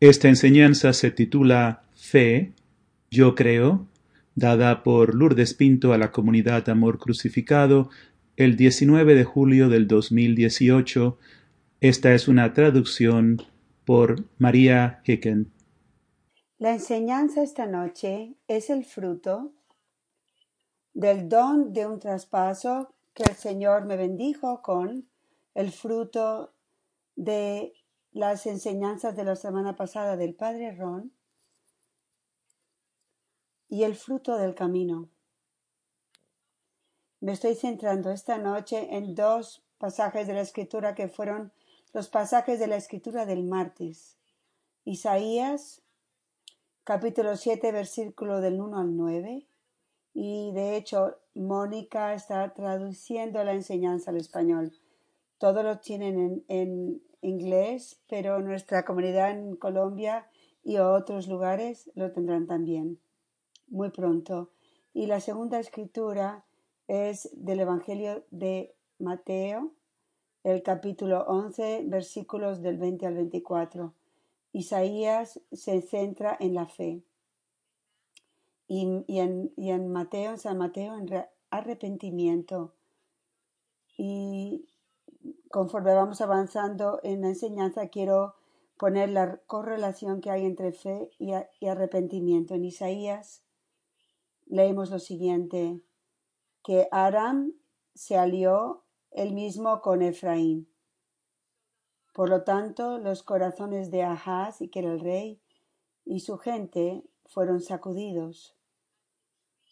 Esta enseñanza se titula Fe, yo creo, dada por Lourdes Pinto a la comunidad Amor Crucificado el 19 de julio del 2018. Esta es una traducción por María Hicken. La enseñanza esta noche es el fruto del don de un traspaso que el Señor me bendijo con el fruto de las enseñanzas de la semana pasada del Padre Ron y el fruto del camino. Me estoy centrando esta noche en dos pasajes de la escritura que fueron los pasajes de la escritura del martes. Isaías, capítulo 7, versículo del 1 al 9. Y de hecho, Mónica está traduciendo la enseñanza al español. Todos lo tienen en, en inglés, pero nuestra comunidad en Colombia y otros lugares lo tendrán también muy pronto. Y la segunda escritura es del Evangelio de Mateo, el capítulo 11, versículos del 20 al 24. Isaías se centra en la fe. Y, en, y en Mateo, en San Mateo, en arrepentimiento. Y conforme vamos avanzando en la enseñanza, quiero poner la correlación que hay entre fe y, arrepentimiento. En Isaías leemos lo siguiente, que Aram se alió él mismo con Efraín. Por lo tanto, los corazones de Ahaz, y que era el rey, y su gente fueron sacudidos,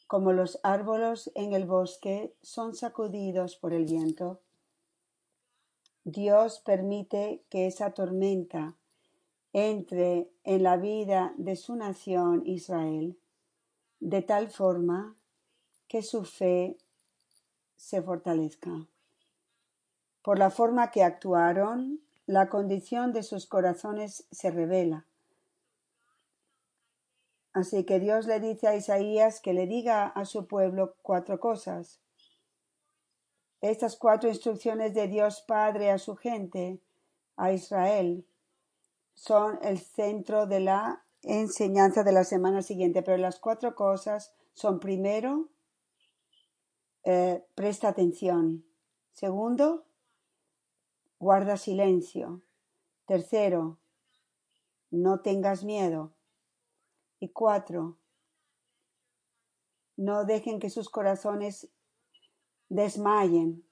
como los árboles en el bosque son sacudidos por el viento. Dios permite que esa tormenta entre en la vida de su nación Israel de tal forma que su fe se fortalezca. Por la forma que actuaron, la condición de sus corazones se revela. Así que Dios le dice a Isaías que le diga a su pueblo cuatro cosas. Estas cuatro instrucciones de Dios Padre a su gente, a Israel, son el centro de la enseñanza de la semana siguiente, pero las cuatro cosas son primero, eh, presta atención. Segundo, guarda silencio. Tercero, no tengas miedo. Y cuatro, no dejen que sus corazones desmayen.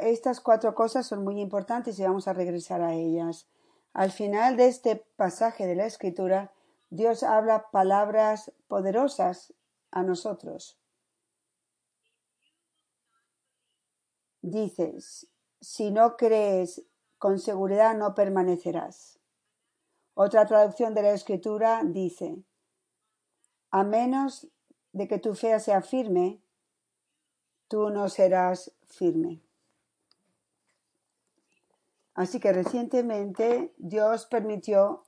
Estas cuatro cosas son muy importantes y vamos a regresar a ellas. Al final de este pasaje de la Escritura, Dios habla palabras poderosas a nosotros. Dices, si no crees, con seguridad no permanecerás. Otra traducción de la Escritura dice, a menos de que tu fe sea firme, tú no serás firme. Así que recientemente Dios permitió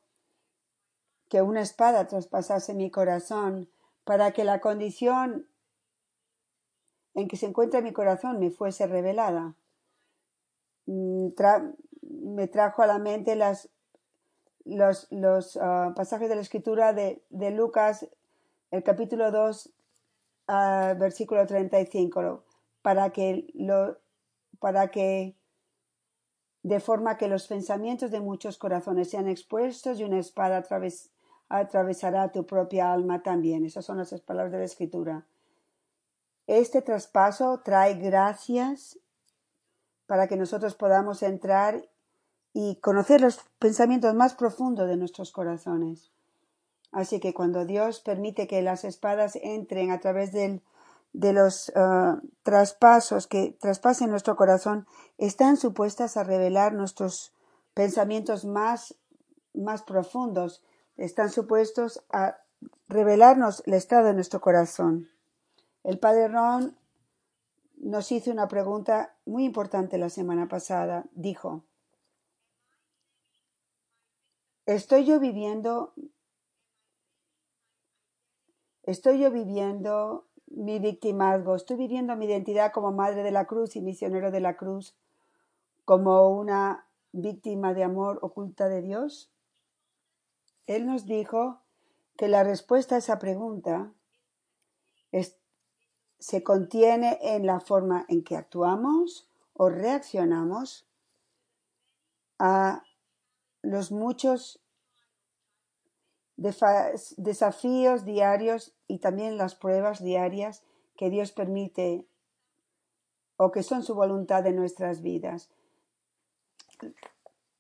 que una espada traspasase mi corazón para que la condición en que se encuentra mi corazón me fuese revelada. Mm, me trajo a la mente los, los ah, pasajes de la escritura de, de, Lucas, el capítulo 2, uh, versículo 35, para que, lo, para que de forma que los pensamientos de muchos corazones sean expuestos y una espada atravesará tu propia alma también. Esas son las palabras de la Escritura. Este traspaso trae gracias para que nosotros podamos entrar y conocer los pensamientos más profundos de nuestros corazones. Así que cuando Dios permite que las espadas entren a través del de los ah, traspasos que traspasen nuestro corazón están supuestas a revelar nuestros pensamientos más, más profundos, están supuestos a revelarnos el estado de nuestro corazón. El padre Ron nos hizo una pregunta muy importante la semana pasada. Dijo, ¿estoy yo viviendo, estoy yo viviendo mi victimazgo. Estoy viviendo mi identidad como madre de la cruz y misionero de la cruz, como una víctima de amor oculta de Dios. Él nos dijo que la respuesta a esa pregunta es- se contiene en la forma en que actuamos o reaccionamos a los muchos desafíos diarios y también las pruebas diarias que Dios permite o que son su voluntad en nuestras vidas.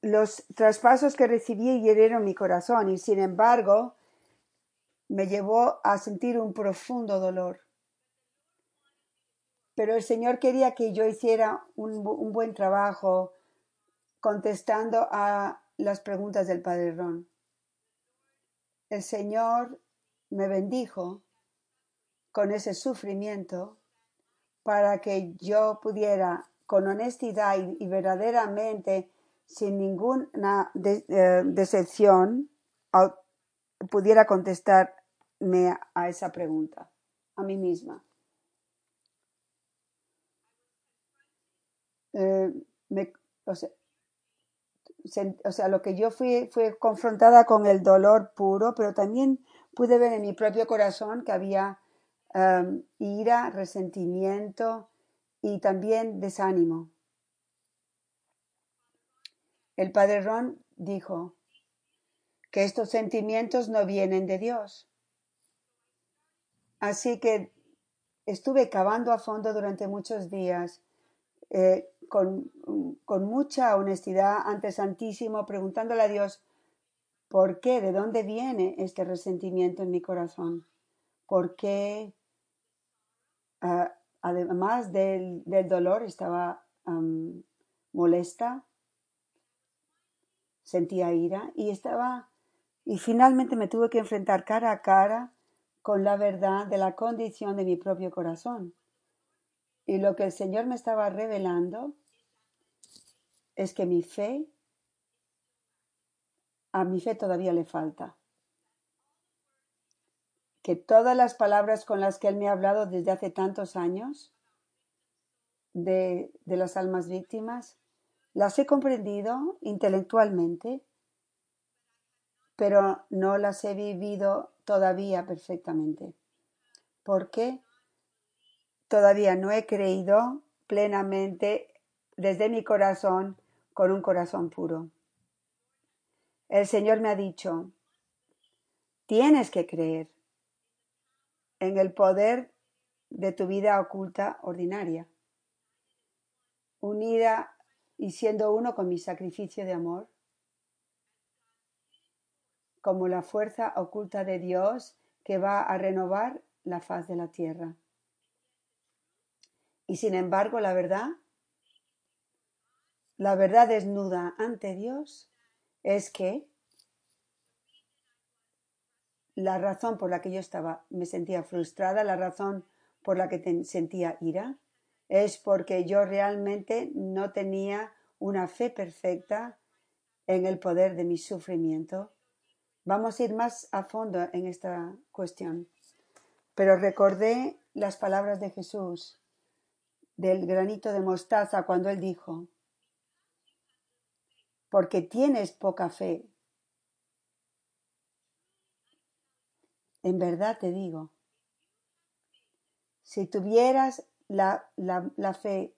Los traspasos que recibí hirieron mi corazón y sin embargo me llevó a sentir un profundo dolor. Pero el Señor quería que yo hiciera un, un buen trabajo contestando a las preguntas del Padre Ron. El Señor me bendijo con ese sufrimiento para que yo pudiera con honestidad y, verdaderamente, sin ninguna eh, decepción, pudiera contestarme a esa pregunta, a mí misma. Eh, o sea, lo que yo fui fue confrontada con el dolor puro, pero también pude ver en mi propio corazón que había um, ira, resentimiento y también desánimo. El padre Ron dijo que estos sentimientos no vienen de Dios. Así que estuve cavando a fondo durante muchos días, eh, con, con mucha honestidad ante Santísimo, preguntándole a Dios, ¿por qué? ¿De dónde viene este resentimiento en mi corazón? ¿Por qué? ah, además del, del dolor, estaba molesta, sentía ira y estaba, y finalmente me tuve que enfrentar cara a cara con la verdad de la condición de mi propio corazón. Y lo que el Señor me estaba revelando es que mi fe, a mi fe todavía le falta. Que todas las palabras con las que Él me ha hablado desde hace tantos años, de, de las almas víctimas, las he comprendido intelectualmente, pero no las he vivido todavía perfectamente. ¿Por qué? Todavía no he creído plenamente desde mi corazón con un corazón puro. El Señor me ha dicho, tienes que creer en el poder de tu vida oculta ordinaria, unida y siendo uno con mi sacrificio de amor, como la fuerza oculta de Dios que va a renovar la faz de la tierra. Y sin embargo, la verdad, la verdad desnuda ante Dios es que la razón por la que yo estaba, me sentía frustrada, la razón por la que ten- sentía ira, es porque yo realmente no tenía una fe perfecta en el poder de mi sufrimiento. Vamos a ir más a fondo en esta cuestión. Pero recordé las palabras de Jesús del granito de mostaza cuando él dijo, porque tienes poca fe. En verdad te digo, si tuvieras la, la, fe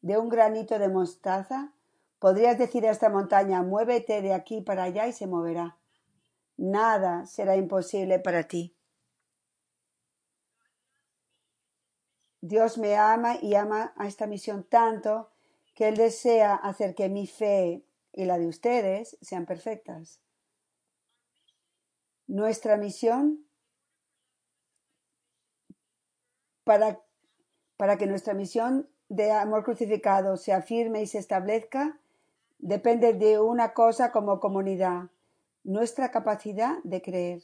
de un granito de mostaza, podrías decir a esta montaña, muévete de aquí para allá y se moverá. Nada será imposible para ti. Dios me ama y ama a esta misión tanto que Él desea hacer que mi fe y la de ustedes sean perfectas. Nuestra misión para, para que nuestra misión de amor crucificado se afirme y se establezca depende de una cosa como comunidad, nuestra capacidad de creer.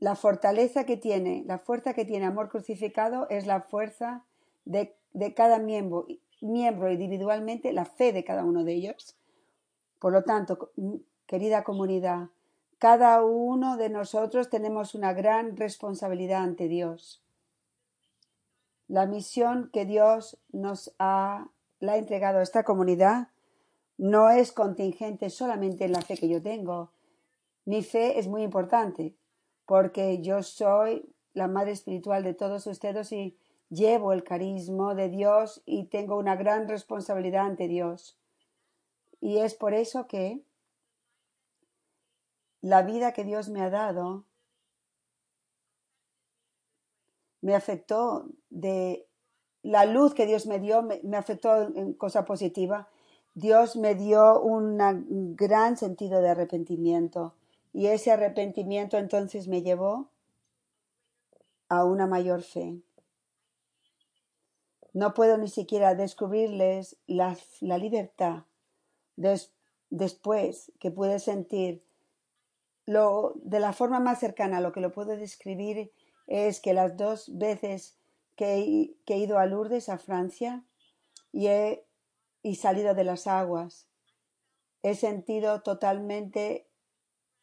La fortaleza que tiene, la fuerza que tiene amor crucificado es la fuerza de, de cada miembro, miembro individualmente, la fe de cada uno de ellos. Por lo tanto, querida comunidad, cada uno de nosotros tenemos una gran responsabilidad ante Dios. La misión que Dios nos ha, la ha entregado a esta comunidad no es contingente solamente en la fe que yo tengo. Mi fe es muy importante porque yo soy la madre espiritual de todos ustedes y llevo el carisma de Dios y tengo una gran responsabilidad ante Dios. Y es por eso que la vida que Dios me ha dado me afectó de la luz que Dios me dio, me, afectó en cosa positiva. Dios me dio un gran sentido de arrepentimiento y ese arrepentimiento entonces me llevó a una mayor fe. No puedo ni siquiera descubrirles la, libertad después que pude sentir lo, de la forma más cercana, lo que lo puedo describir es que las dos veces que he, ido a Lourdes, a Francia, y he y salido de las aguas, he sentido totalmente,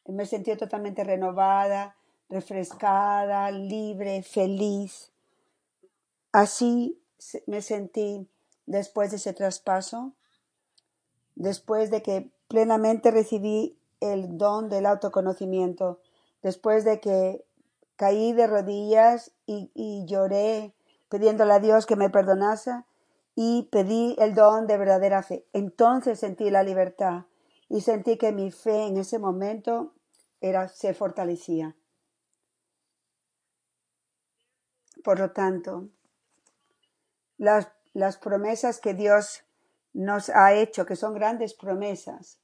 me he sentido totalmente renovada, refrescada, libre, feliz. Así me sentí después de ese traspaso, después de que plenamente recibí el don del autoconocimiento, después de que caí de rodillas y, lloré pidiéndole a Dios que me perdonase y pedí el don de verdadera fe. Entonces sentí la libertad y sentí que mi fe en ese momento era, se fortalecía. Por lo tanto, las, las promesas que Dios nos ha hecho, que son grandes promesas,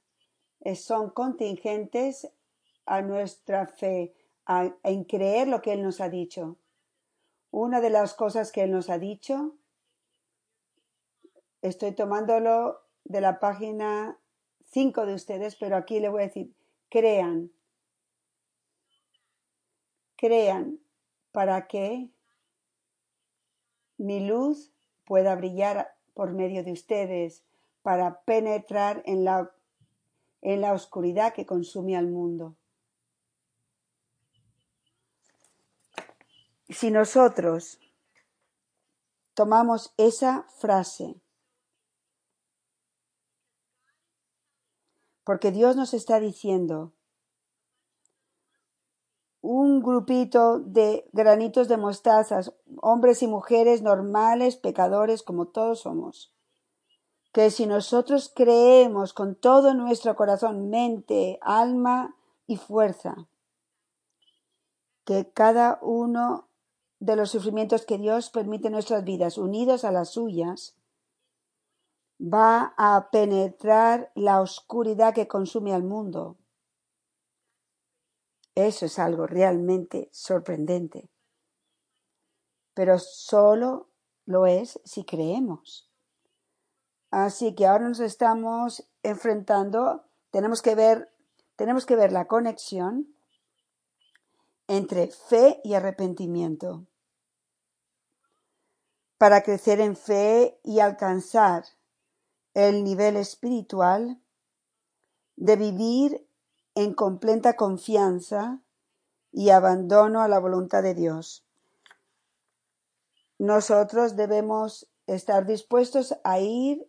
eh, son contingentes a nuestra fe, en creer lo que Él nos ha dicho. Una de las cosas que Él nos ha dicho, estoy tomándolo de la página 5 de ustedes, pero aquí le voy a decir, crean, crean para que mi luz pueda brillar por medio de ustedes, para penetrar en la, en la oscuridad que consume al mundo. si nosotros tomamos esa frase, porque Dios nos está diciendo, un grupito de granitos de mostazas, hombres y mujeres normales, pecadores como todos somos, que si nosotros creemos con todo nuestro corazón, mente, alma y fuerza, que cada uno de los sufrimientos que Dios permite en nuestras vidas, unidos a las suyas, va a penetrar la oscuridad que consume al mundo. Eso es algo realmente sorprendente. Pero solo lo es si creemos. Así que ahora nos estamos enfrentando, tenemos que ver, tenemos que ver la conexión entre fe y arrepentimiento para crecer en fe y alcanzar el nivel espiritual de vivir en completa confianza y abandono a la voluntad de Dios. Nosotros debemos estar dispuestos a ir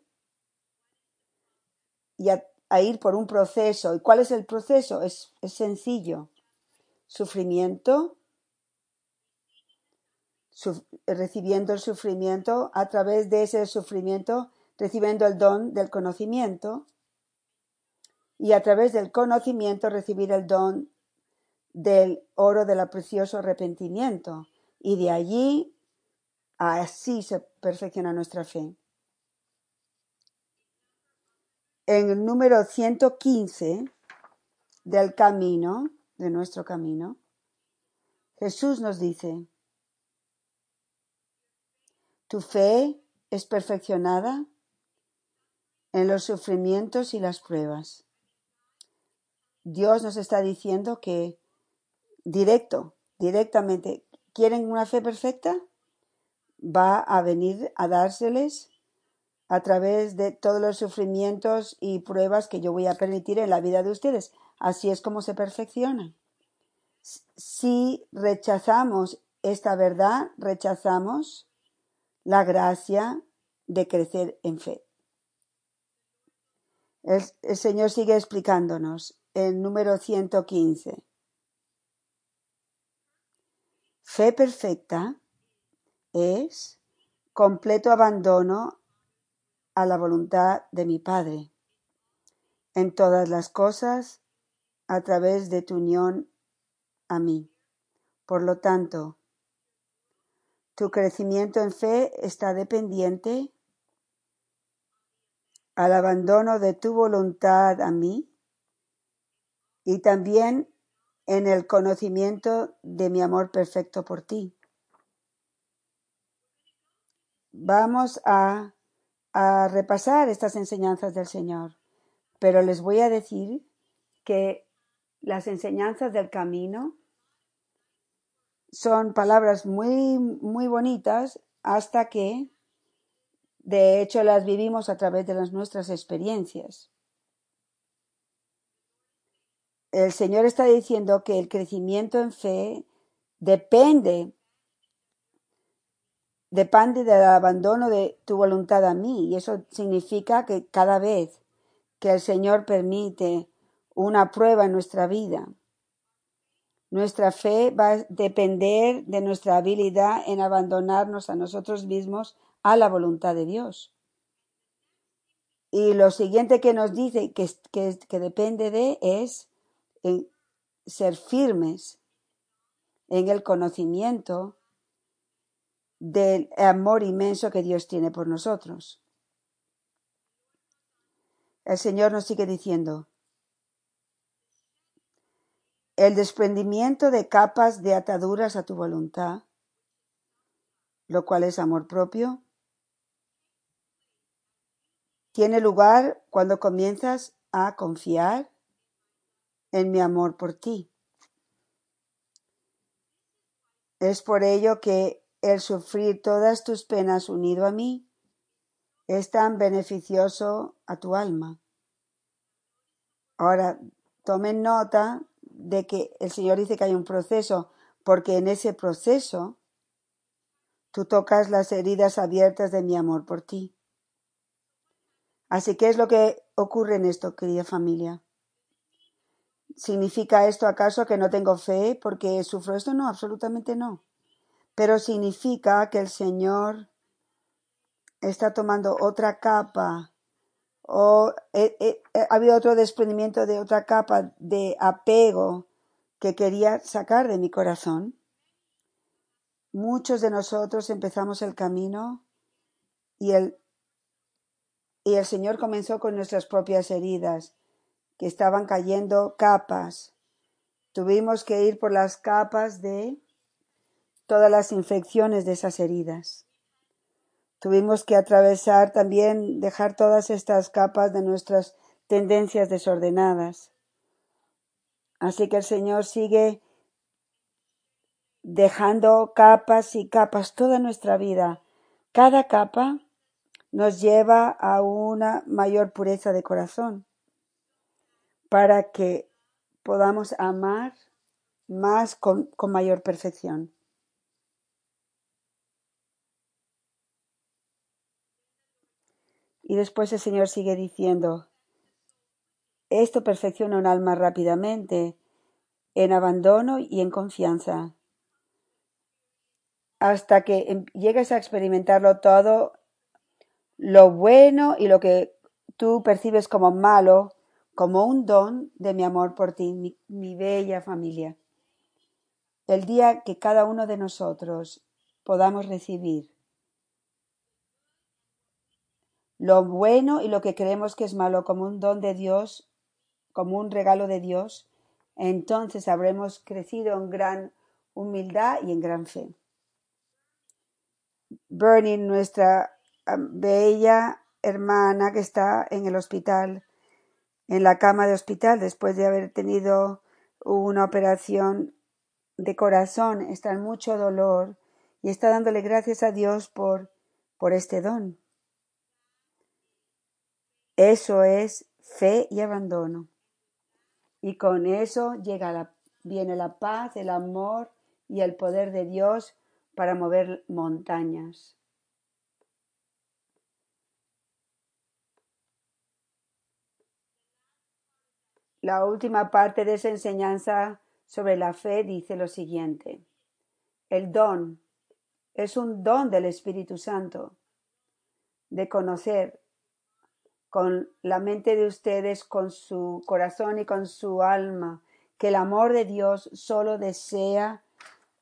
y a, ir por un proceso. ¿Y cuál es el proceso? Es, es sencillo. Sufrimiento, recibiendo el sufrimiento, a través de ese sufrimiento, recibiendo el don del conocimiento y a través del conocimiento recibir el don del oro del precioso arrepentimiento. Y de allí así se perfecciona nuestra fe. En el número 115 del camino, de nuestro camino, Jesús nos dice, tu fe es perfeccionada en los sufrimientos y las pruebas. Dios nos está diciendo que directo, directamente, ¿quieren una fe perfecta? Va a venir a dárseles a través de todos los sufrimientos y pruebas que yo voy a permitir en la vida de ustedes. Así es como se perfecciona. Si rechazamos esta verdad, rechazamos la gracia de crecer en fe. El, Señor sigue explicándonos el número 115. Fe perfecta es completo abandono a la voluntad de mi Padre en todas las cosas a través de tu unión a mí. Por lo tanto, tu crecimiento en fe está dependiente al abandono de tu voluntad a mí y también en el conocimiento de mi amor perfecto por ti. Vamos a, repasar estas enseñanzas del Señor, pero les voy a decir que las enseñanzas del camino son palabras muy, muy bonitas hasta que de hecho las vivimos a través de las nuestras experiencias. El Señor está diciendo que el crecimiento en fe depende depende del abandono de tu voluntad a mí y eso significa que cada vez que el Señor permite una prueba en nuestra vida, nuestra fe va a depender de nuestra habilidad en abandonarnos a nosotros mismos a la voluntad de Dios. Y lo siguiente que nos dice que, que, depende de es en ser firmes en el conocimiento del amor inmenso que Dios tiene por nosotros. El Señor nos sigue diciendo, el desprendimiento de capas de ataduras a tu voluntad, lo cual es amor propio, tiene lugar cuando comienzas a confiar en mi amor por ti. Es por ello que el sufrir todas tus penas unido a mí es tan beneficioso a tu alma. Ahora, tomen nota de que el Señor dice que hay un proceso, porque en ese proceso tú tocas las heridas abiertas de mi amor por ti. Así que es lo que ocurre en esto, querida familia. ¿Significa esto acaso que no tengo fe porque sufro esto? No, absolutamente no. Pero significa que el Señor está tomando otra capa o eh, eh, eh, ha habido otro desprendimiento de otra capa de apego que quería sacar de mi corazón. Muchos de nosotros empezamos el camino y el, y el Señor comenzó con nuestras propias heridas, que estaban cayendo capas. Tuvimos que ir por las capas de todas las infecciones de esas heridas. Tuvimos que atravesar también, dejar todas estas capas de nuestras tendencias desordenadas. Así que el Señor sigue dejando capas y capas toda nuestra vida. Cada capa nos lleva a una mayor pureza de corazón para que podamos amar más con, con mayor perfección. Y después el Señor sigue diciendo, esto perfecciona un alma rápidamente, en abandono y en confianza, hasta que em, llegues a experimentarlo todo, lo bueno y lo que tú percibes como malo, como un don de mi amor por ti, mi, bella familia. El día que cada uno de nosotros podamos recibir lo bueno y lo que creemos que es malo como un don de Dios, como un regalo de Dios, entonces habremos crecido en gran humildad y en gran fe. Bernie, nuestra bella hermana que está en el hospital, en la cama de hospital, después de haber tenido una operación de corazón, está en mucho dolor y está dándole gracias a Dios por, por este don. Eso es fe y abandono. Y con eso llega la, viene la paz, el amor y el poder de Dios para mover montañas. La última parte de esa enseñanza sobre la fe dice lo siguiente. El don es un don del Espíritu Santo de conocer con la mente de ustedes, con su corazón y con su alma, que el amor de Dios solo desea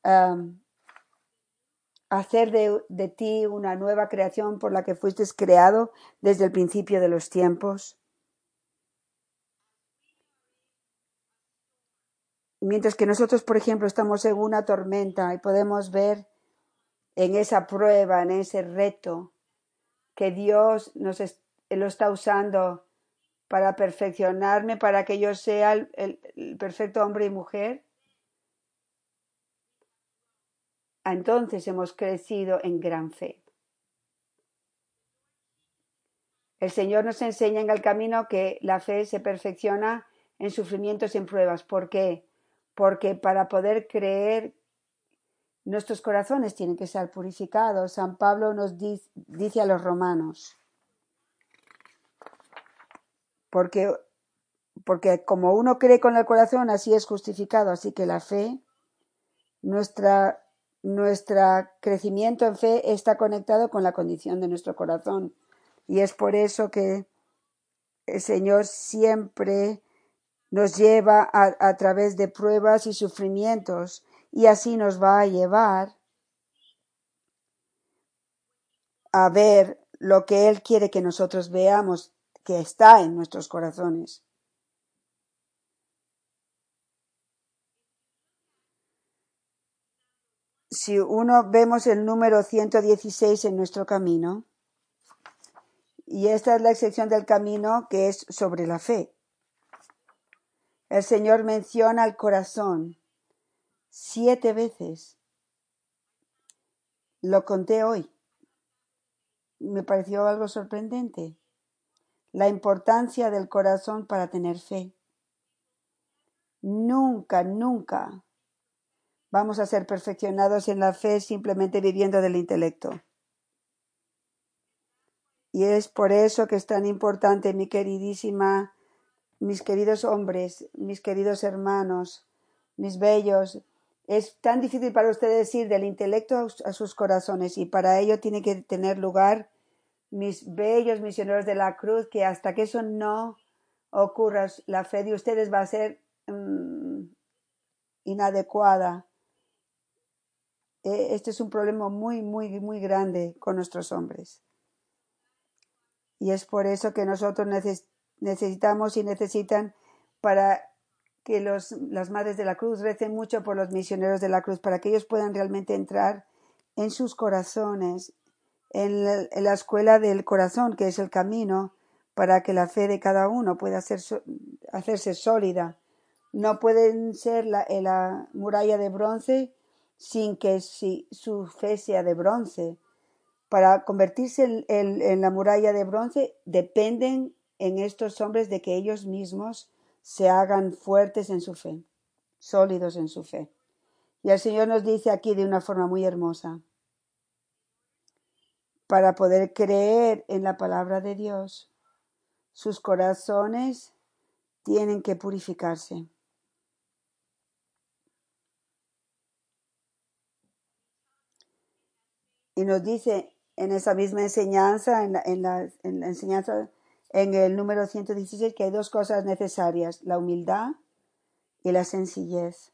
um, hacer de, de, ti una nueva creación por la que fuiste creado desde el principio de los tiempos. Mientras que nosotros, por ejemplo, estamos en una tormenta y podemos ver en esa prueba, en ese reto, que Dios nos lo está usando para perfeccionarme, para que yo sea el, el perfecto hombre y mujer. Entonces hemos crecido en gran fe. El Señor nos enseña en el camino que la fe se perfecciona en sufrimientos y en pruebas. ¿Por qué? Porque para poder creer Nuestros corazones tienen que ser purificados. San Pablo nos dice a los romanos, porque, porque como uno cree con el corazón, así es justificado. Así que la fe, nuestra, nuestro crecimiento en fe está conectado con la condición de nuestro corazón. Y es por eso que el Señor siempre nos lleva a, través de pruebas y sufrimientos y así nos va a llevar a ver lo que Él quiere que nosotros veamos que está en nuestros corazones. Si uno vemos el número 116 en nuestro camino, y esta es la sección del camino que es sobre la fe. El Señor menciona el corazón siete veces. Lo conté hoy. Me pareció algo sorprendente. La importancia del corazón para tener fe. Nunca, nunca vamos a ser perfeccionados en la fe simplemente viviendo del intelecto. Y es por eso que es tan importante, mi queridísima, mis queridos hombres, mis queridos hermanos, mis bellos, es tan difícil para ustedes ir del intelecto a sus corazones y para ello tiene que tener lugar mis bellos misioneros de la cruz, que hasta que eso no ocurra, la fe de ustedes va a ser um, inadecuada. E, este es un problema muy, muy, muy grande con nuestros hombres. Y es por eso que nosotros necesitamos y necesitan para que los, las madres de la cruz recen mucho por los misioneros de la cruz para que ellos puedan realmente entrar en sus corazones, en la, escuela del corazón, que es el camino, para que la fe de cada uno pueda hacerse sólida. No pueden ser la, la muralla de bronce sin que si, su fe sea de bronce. Para convertirse en la muralla de bronce dependen en estos hombres de que ellos mismos se hagan fuertes en su fe, sólidos en su fe. Y el Señor nos dice aquí de una forma muy hermosa, para poder creer en la palabra de Dios, sus corazones tienen que purificarse. Y nos dice en esa misma enseñanza, en la, en la, en la enseñanza en el número 116 que hay dos cosas necesarias, la humildad y la sencillez.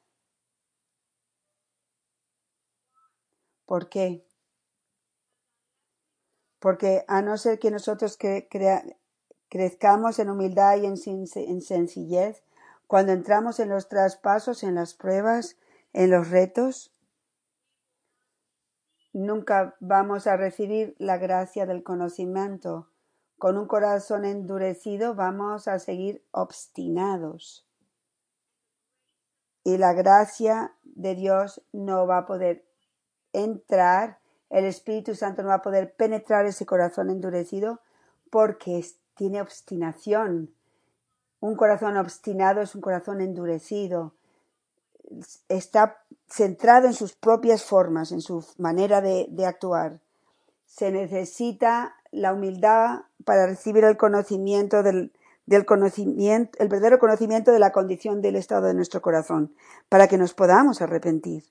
¿Por qué? Porque a no ser que nosotros crezcamos en humildad y en, en sencillez, cuando entramos en los traspasos, en las pruebas, en los retos, nunca vamos a recibir la gracia del conocimiento con un corazón endurecido vamos a seguir obstinados. Y la gracia de Dios no va a poder entrar, el Espíritu Santo no va a poder penetrar ese corazón endurecido porque tiene obstinación. Un corazón obstinado es un corazón endurecido. Está centrado en sus propias formas, en su manera de, de actuar. Se necesita la humildad para recibir el conocimiento del, del conocimiento, el verdadero conocimiento de la condición del estado de nuestro corazón, para que nos podamos arrepentir.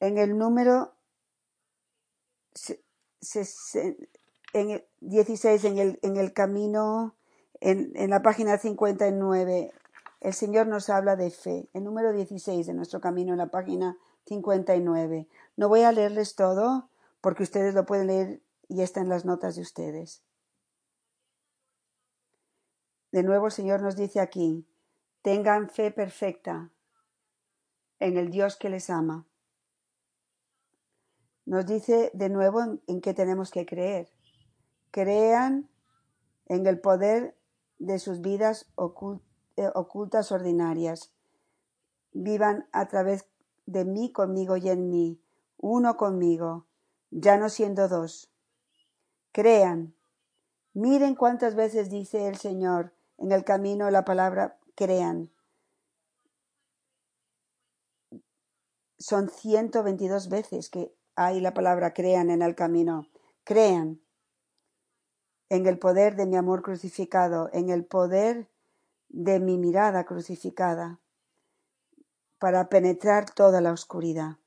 En el número en el 16, en el, en el camino, en, en la página 59, el Señor nos habla de fe. El número 16 de nuestro camino, en la página 59. No voy a leerles todo porque ustedes lo pueden leer y está en las notas de ustedes. De nuevo el Señor nos dice aquí, tengan fe perfecta en el Dios que les ama. Nos dice de nuevo en, qué tenemos que creer. Crean en el poder de sus vidas eh, ocultas ordinarias. Vivan a través de mí, conmigo y en mí, uno conmigo, ya no siendo dos. Crean. Miren cuántas veces dice el Señor en el camino la palabra crean. Son 122 veces que hay la palabra crean en el camino. Crean en el poder de mi amor crucificado, en el poder de mi mirada crucificada, para penetrar toda la oscuridad.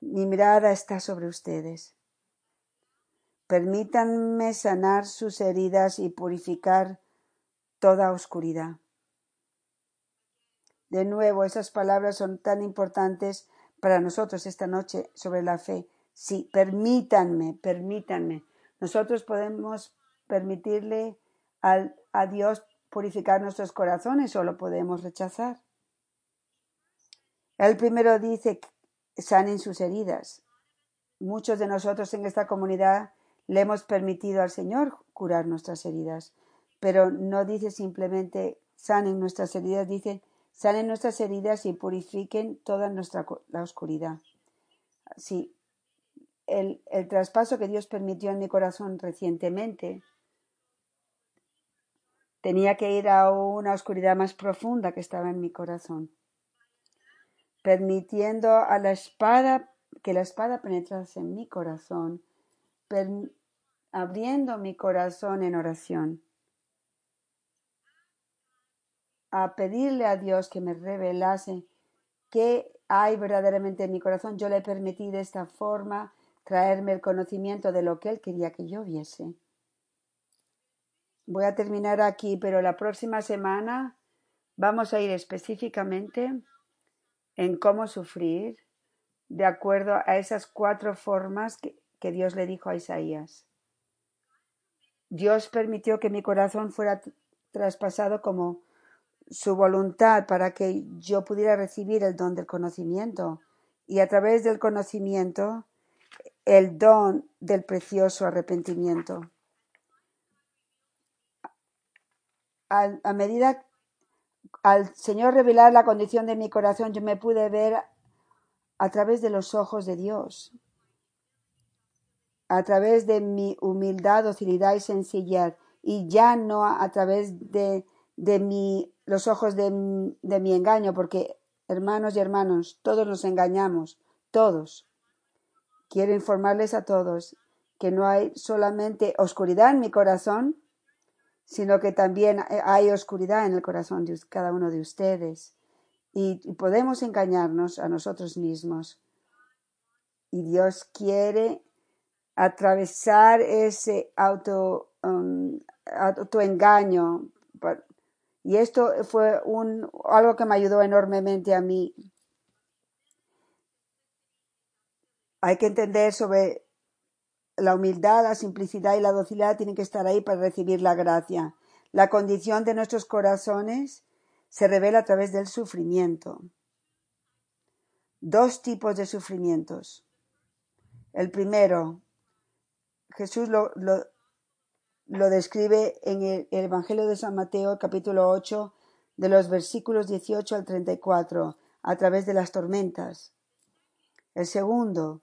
Mi mirada está sobre ustedes. Permítanme sanar sus heridas y purificar toda oscuridad. De nuevo, esas palabras son tan importantes para nosotros esta noche sobre la fe. Sí, permítanme, permítanme. Nosotros podemos permitirle al, a Dios purificar nuestros corazones o lo podemos rechazar. El primero dice, sanen sus heridas. Muchos de nosotros en esta comunidad le hemos permitido al Señor curar nuestras heridas, pero no dice simplemente sanen nuestras heridas, dice salen nuestras heridas y purifiquen toda nuestra la oscuridad. Sí, el, el traspaso que Dios permitió en mi corazón recientemente. Tenía que ir a una oscuridad más profunda que estaba en mi corazón, permitiendo a la espada que la espada penetrase en mi corazón, abriendo mi corazón en oración a pedirle a Dios que me revelase qué hay verdaderamente en mi corazón, yo le permití de esta forma traerme el conocimiento de lo que Él quería que yo viese. Voy a terminar aquí, pero la próxima semana vamos a ir específicamente en cómo sufrir de acuerdo a esas cuatro formas que, Dios le dijo a Isaías. Dios permitió que mi corazón fuera traspasado como su voluntad para que yo pudiera recibir el don del conocimiento y a través del conocimiento el don del precioso arrepentimiento. a medida al Señor revelar la condición de mi corazón, yo me pude ver a través de los ojos de Dios, a través de mi humildad, docilidad y sencillez, y ya no a través de de mi, los ojos de, de mi engaño, porque hermanos y hermanos, todos nos engañamos, todos. Quiero informarles a todos que no hay solamente oscuridad en mi corazón, sino que también hay oscuridad en el corazón de cada uno de ustedes. Y, podemos engañarnos a nosotros mismos. Y Dios quiere atravesar ese auto, um, autoengaño y esto fue un, algo que me ayudó enormemente a mí. Hay que entender sobre la humildad, la simplicidad y la docilidad tienen que estar ahí para recibir la gracia. La condición de nuestros corazones se revela a través del sufrimiento. Dos tipos de sufrimientos. El primero, Jesús lo, lo, describe en el, Evangelio de San Mateo, capítulo 8, de los versículos 18 al 34, a través de las tormentas. El segundo,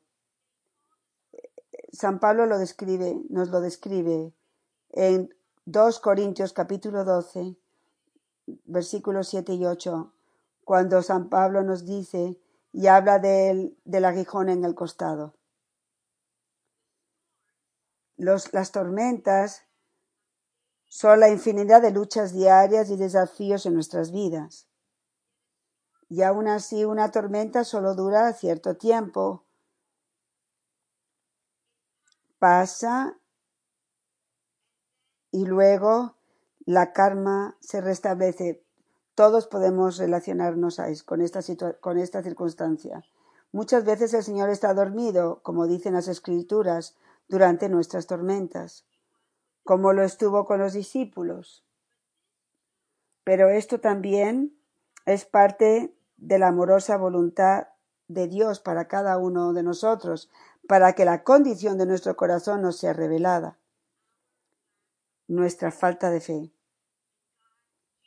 San Pablo lo describe, nos lo describe en 2 Corintios capítulo 12, versículos 7 y 8, cuando San Pablo nos dice y habla del, del aguijón en el costado. Las tormentas son la infinidad de luchas diarias y desafíos en nuestras vidas. Y aún así una tormenta solo dura cierto tiempo. Pasa y luego la karma se restablece. Todos podemos relacionarnos con, esta con esta circunstancia. Muchas veces el Señor está dormido, como dicen las Escrituras, durante nuestras tormentas, como lo estuvo con los discípulos. Pero esto también es parte de la amorosa voluntad de Dios para cada uno de nosotros, para que la condición de nuestro corazón nos sea revelada nuestra falta de fe.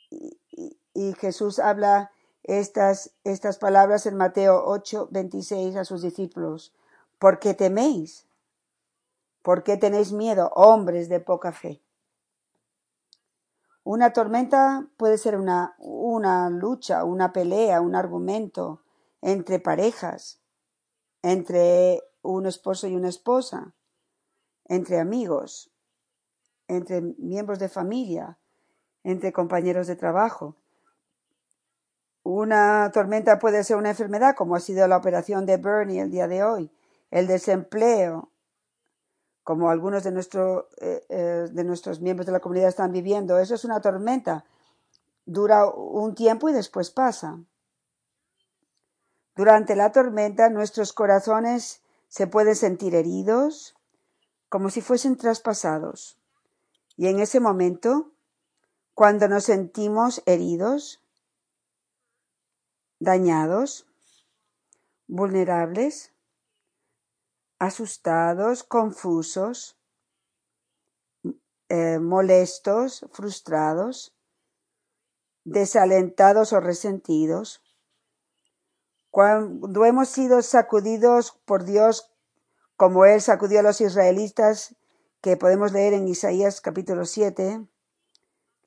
Y, Jesús habla estas, estas palabras en Mateo 8, 26 a sus discípulos. ¿Por qué teméis? ¿Por qué tenéis miedo, hombres de poca fe? Una tormenta puede ser una, una lucha, una pelea, un argumento entre parejas, entre un esposo y una esposa, entre amigos, entre miembros de familia, entre compañeros de trabajo. Una tormenta puede ser una enfermedad, como ha sido la operación de Bernie el día de hoy, el desempleo, como algunos de, eh, eh, de nuestros miembros de la comunidad están viviendo. Eso es una tormenta. Dura un tiempo y después pasa. Durante la tormenta nuestros corazones se pueden sentir heridos, como si fuesen traspasados. Y en ese momento, cuando nos sentimos heridos, dañados, vulnerables, asustados, confusos, eh, molestos, frustrados, desalentados o resentidos, cuando hemos sido sacudidos por Dios como Él sacudió a los israelitas que podemos leer en Isaías capítulo 7,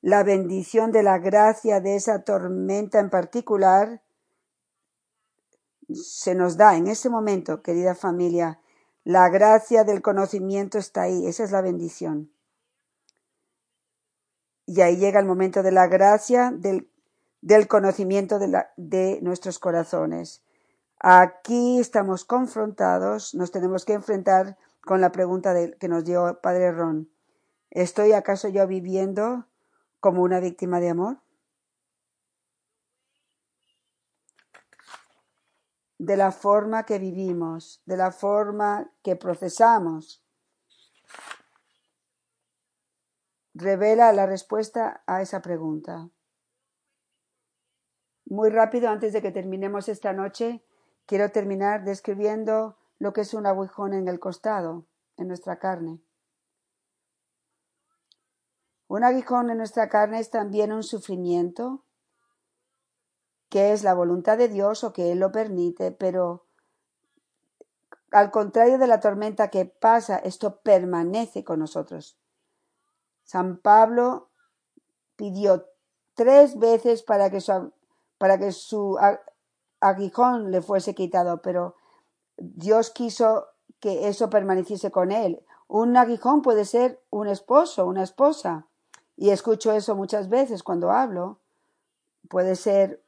la bendición de la gracia de esa tormenta en particular se nos da en ese momento, querida familia. La gracia del conocimiento está ahí, esa es la bendición. Y ahí llega el momento de la gracia del, del conocimiento de, nuestros corazones. Aquí estamos confrontados, nos tenemos que enfrentar con la pregunta que nos dio Padre Ron. ¿Estoy acaso yo viviendo como una víctima de amor? De la forma que vivimos, de la forma que procesamos, revela la respuesta a esa pregunta. Muy rápido, antes de que terminemos esta noche, quiero terminar describiendo lo que es un aguijón en el costado, en nuestra carne. Un aguijón en nuestra carne es también un sufrimiento que es la voluntad de Dios o que Él lo permite, pero al contrario de la tormenta que pasa, esto permanece con nosotros. San Pablo pidió tres veces para que su, para que su aguijón le fuese quitado, pero Dios quiso que eso permaneciese con él. Un aguijón puede ser un esposo, una esposa. Y escucho eso muchas veces cuando hablo. Puede ser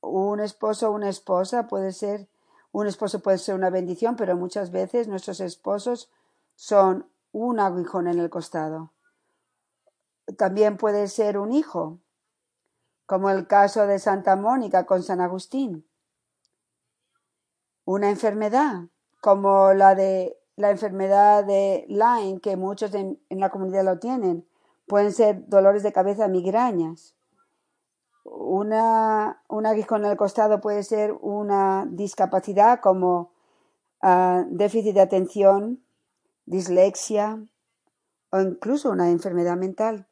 un esposo, una esposa, puede ser un esposo puede ser una bendición, pero muchas veces nuestros esposos son un aguijón en el costado. También puede ser un hijo, como el caso de Santa Mónica con San Agustín una enfermedad como la de la enfermedad de Lyme, que muchos en, la comunidad lo tienen. Pueden ser dolores de cabeza, migrañas. Una, un aguijón en el costado puede ser una discapacidad como ah, déficit de atención, dislexia o incluso una enfermedad mental.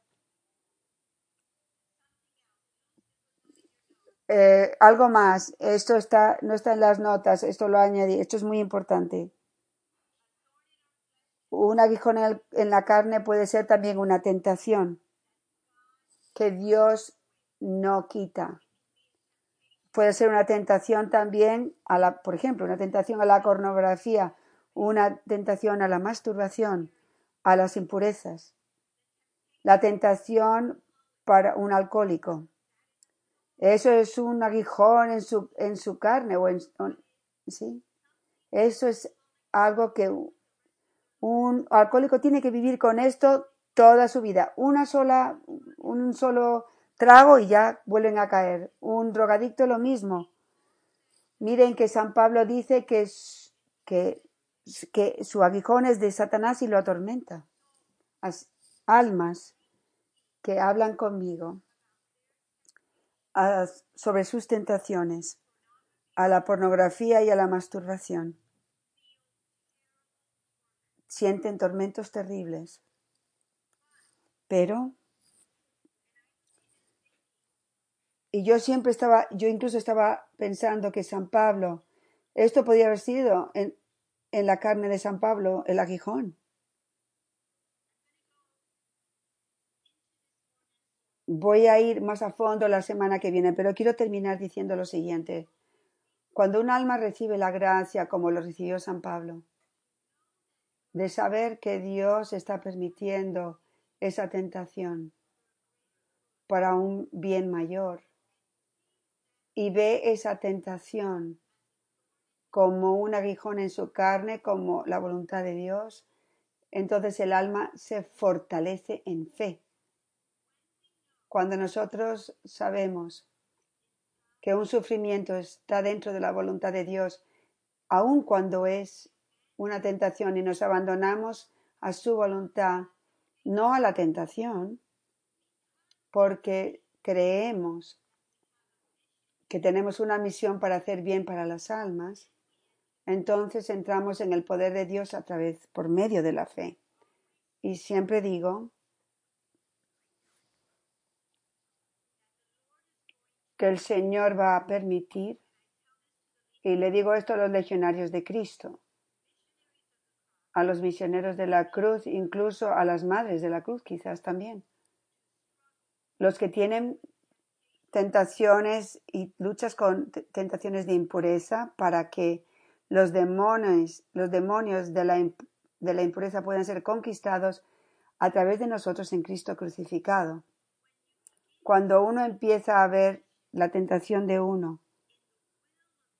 Eh, algo más, esto está, no está en las notas, esto lo añadí, esto es muy importante. un aguijón en, en la carne puede ser también una tentación que Dios no quita. Puede ser una tentación también a la, por ejemplo, una tentación a la pornografía, una tentación a la masturbación, a las impurezas, la tentación para un alcohólico. Eso es un aguijón en su, en su carne o en, ¿sí? Eso es algo que un alcohólico tiene que vivir con esto toda su vida. Una sola, un solo trago y ya vuelven a caer. Un drogadicto lo mismo. Miren que San Pablo dice que, que, que su aguijón es de Satanás y lo atormenta. As- almas que hablan conmigo sobre sus tentaciones, a la pornografía y a la masturbación. Sienten tormentos terribles. Pero, y yo siempre estaba, yo incluso estaba pensando que San Pablo, esto podía haber sido en, en la carne de San Pablo, el aguijón. Voy a ir más a fondo la semana que viene, pero quiero terminar diciendo lo siguiente. Cuando un alma recibe la gracia como lo recibió San Pablo, de saber que Dios está permitiendo esa tentación para un bien mayor y ve esa tentación como un aguijón en su carne, como la voluntad de Dios, entonces el alma se fortalece en fe. Cuando nosotros sabemos que un sufrimiento está dentro de la voluntad de Dios, aun cuando es una tentación y nos abandonamos a su voluntad, no a la tentación, porque creemos que tenemos una misión para hacer bien para las almas, entonces entramos en el poder de Dios a través, por medio de la fe. Y siempre digo que el Señor va a permitir, y le digo esto a los legionarios de Cristo, a los misioneros de la cruz, incluso a las madres de la cruz quizás también, los que tienen tentaciones y luchas con tentaciones de impureza para que los demonios, los demonios de la, de la impureza puedan ser conquistados a través de nosotros en Cristo crucificado. Cuando uno empieza a ver la tentación de uno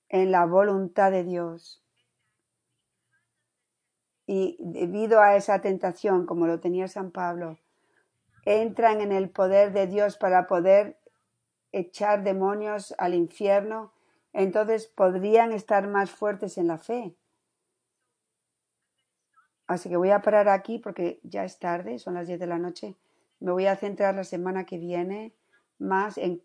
en la voluntad de Dios y debido a esa tentación, como lo tenía San Pablo, entran en el poder de Dios para poder echar demonios al infierno, entonces podrían estar más fuertes en la fe. Así que voy a parar aquí porque ya es tarde, son las 10 de la noche. Me voy a centrar la semana que viene más en,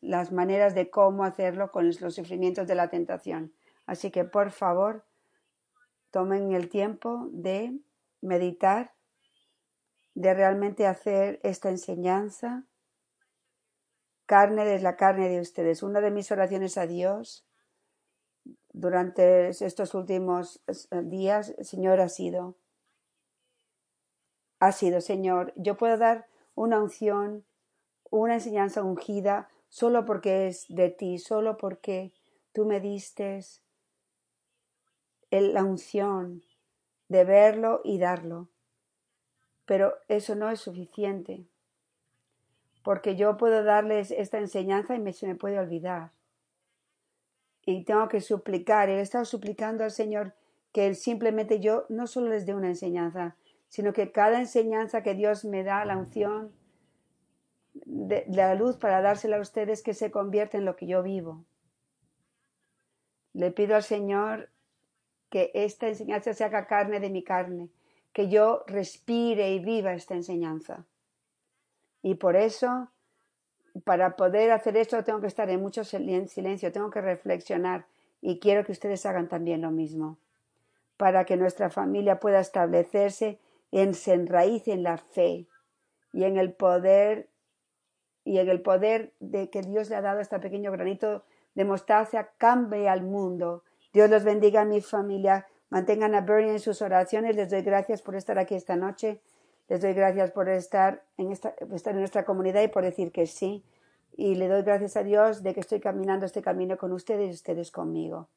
las maneras de cómo hacerlo con los sufrimientos de la tentación. Así que por favor, tomen el tiempo de meditar, de realmente hacer esta enseñanza carne de la carne de ustedes. Una de mis oraciones a Dios durante estos últimos eh, días, Señor, ha sido, ha sido, Señor, yo puedo dar una unción, una enseñanza ungida solo porque es de ti, solo porque tú me diste la unción de verlo y darlo. Pero eso no es suficiente porque yo puedo darles esta enseñanza y me, se me puede olvidar. Y tengo que suplicar, he estado suplicando al Señor que Él simplemente yo no solo les dé una enseñanza, sino que cada enseñanza que Dios me da, la unción la luz para dársela a ustedes, que se convierta en lo que yo vivo. Le pido al Señor que esta enseñanza se haga carne de mi carne, que yo respire y viva esta enseñanza. Y por eso, para poder hacer esto, tengo que estar en mucho silen- silencio, tengo que reflexionar y quiero que ustedes hagan también lo mismo, para que nuestra familia pueda establecerse y se en la fe y en el poder y en el poder de que Dios le ha dado a este pequeño granito de mostaza cambie al mundo. Dios los bendiga a mi familia. Mantengan a Bernie en sus oraciones. Les doy gracias por estar aquí esta noche. Les doy gracias por estar en, esta, estar en nuestra comunidad y por decir que sí. Y le doy gracias a Dios de que estoy caminando este camino con ustedes y ustedes conmigo.